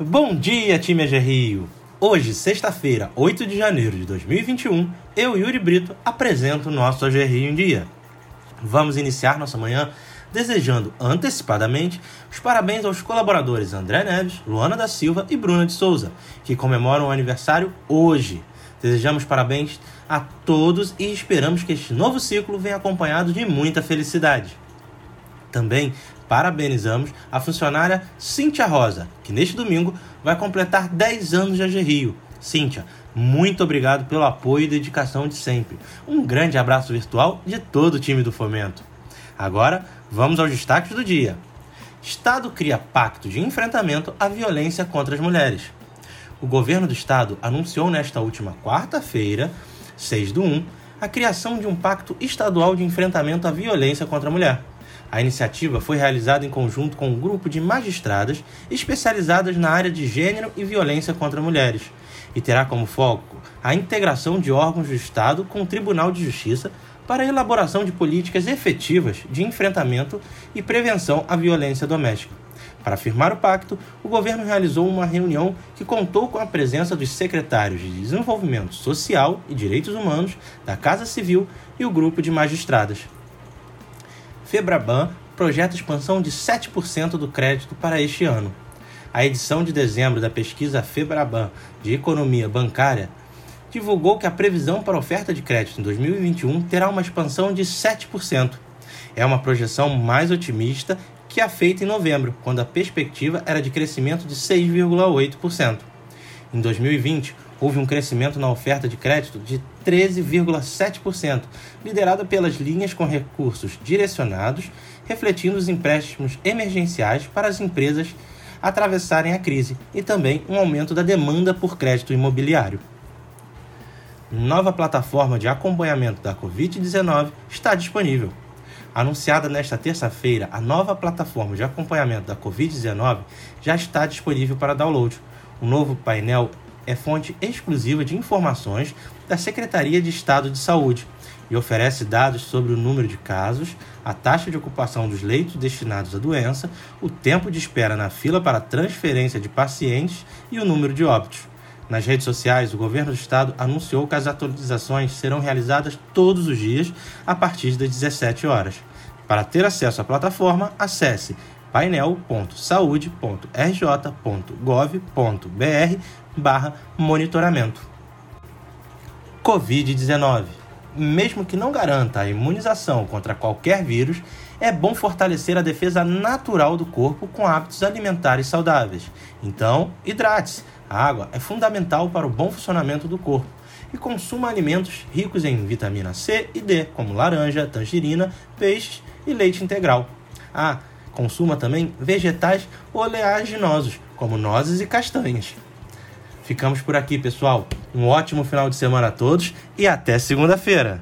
Bom dia, time AG Rio! Hoje, sexta-feira, 8 de janeiro de 2021, eu, Yuri Brito, apresento o nosso AG Rio em Dia. Vamos iniciar nossa manhã desejando antecipadamente os parabéns aos colaboradores André Neves, Luana da Silva e Bruna de Souza, que comemoram o aniversário hoje. Desejamos parabéns a todos e esperamos que este novo ciclo venha acompanhado de muita felicidade. Também parabenizamos a funcionária Cíntia Rosa, que neste domingo vai completar 10 anos de AG Rio. Cíntia, muito obrigado pelo apoio e dedicação de sempre. Um grande abraço virtual de todo o time do Fomento. Agora, vamos aos destaques do dia. Estado cria pacto de enfrentamento à violência contra as mulheres. O governo do estado anunciou nesta última quarta-feira, 6 do 1, a criação de um pacto estadual de enfrentamento à violência contra a mulher. A iniciativa foi realizada em conjunto com um grupo de magistradas especializadas na área de gênero e violência contra mulheres e terá como foco a integração de órgãos do Estado com o Tribunal de Justiça para a elaboração de políticas efetivas de enfrentamento e prevenção à violência doméstica. Para firmar o pacto, o governo realizou uma reunião que contou com a presença dos secretários de Desenvolvimento Social e Direitos Humanos, da Casa Civil e o grupo de magistradas. Febraban projeta expansão de 7% do crédito para este ano. A edição de dezembro da pesquisa Febraban de Economia Bancária divulgou que a previsão para oferta de crédito em 2021 terá uma expansão de 7%. É uma projeção mais otimista que a feita em novembro, quando a perspectiva era de crescimento de 6,8%. Em 2020, houve um crescimento na oferta de crédito de 13,7%, liderada pelas linhas com recursos direcionados, refletindo os empréstimos emergenciais para as empresas atravessarem a crise e também um aumento da demanda por crédito imobiliário. Nova plataforma de acompanhamento da Covid-19 está disponível. Anunciada nesta terça-feira, a nova plataforma de acompanhamento da Covid-19 já está disponível para download. O novo painel é fonte exclusiva de informações da Secretaria de Estado de Saúde e oferece dados sobre o número de casos, a taxa de ocupação dos leitos destinados à doença, o tempo de espera na fila para transferência de pacientes e o número de óbitos. Nas redes sociais, o governo do estado anunciou que as atualizações serão realizadas todos os dias a partir das 17 horas. Para ter acesso à plataforma, acesse painel.saude.rj.gov.br barra monitoramento. Covid-19 Mesmo que não garanta a imunização contra qualquer vírus, é bom fortalecer a defesa natural do corpo com hábitos alimentares saudáveis. Então, hidrate-se. A água é fundamental para o bom funcionamento do corpo e consuma alimentos ricos em vitamina C e D, como laranja, tangerina, peixes e leite integral. Ah, consuma também vegetais oleaginosos, como nozes e castanhas. Ficamos por aqui, pessoal. Um ótimo final de semana a todos e até segunda-feira.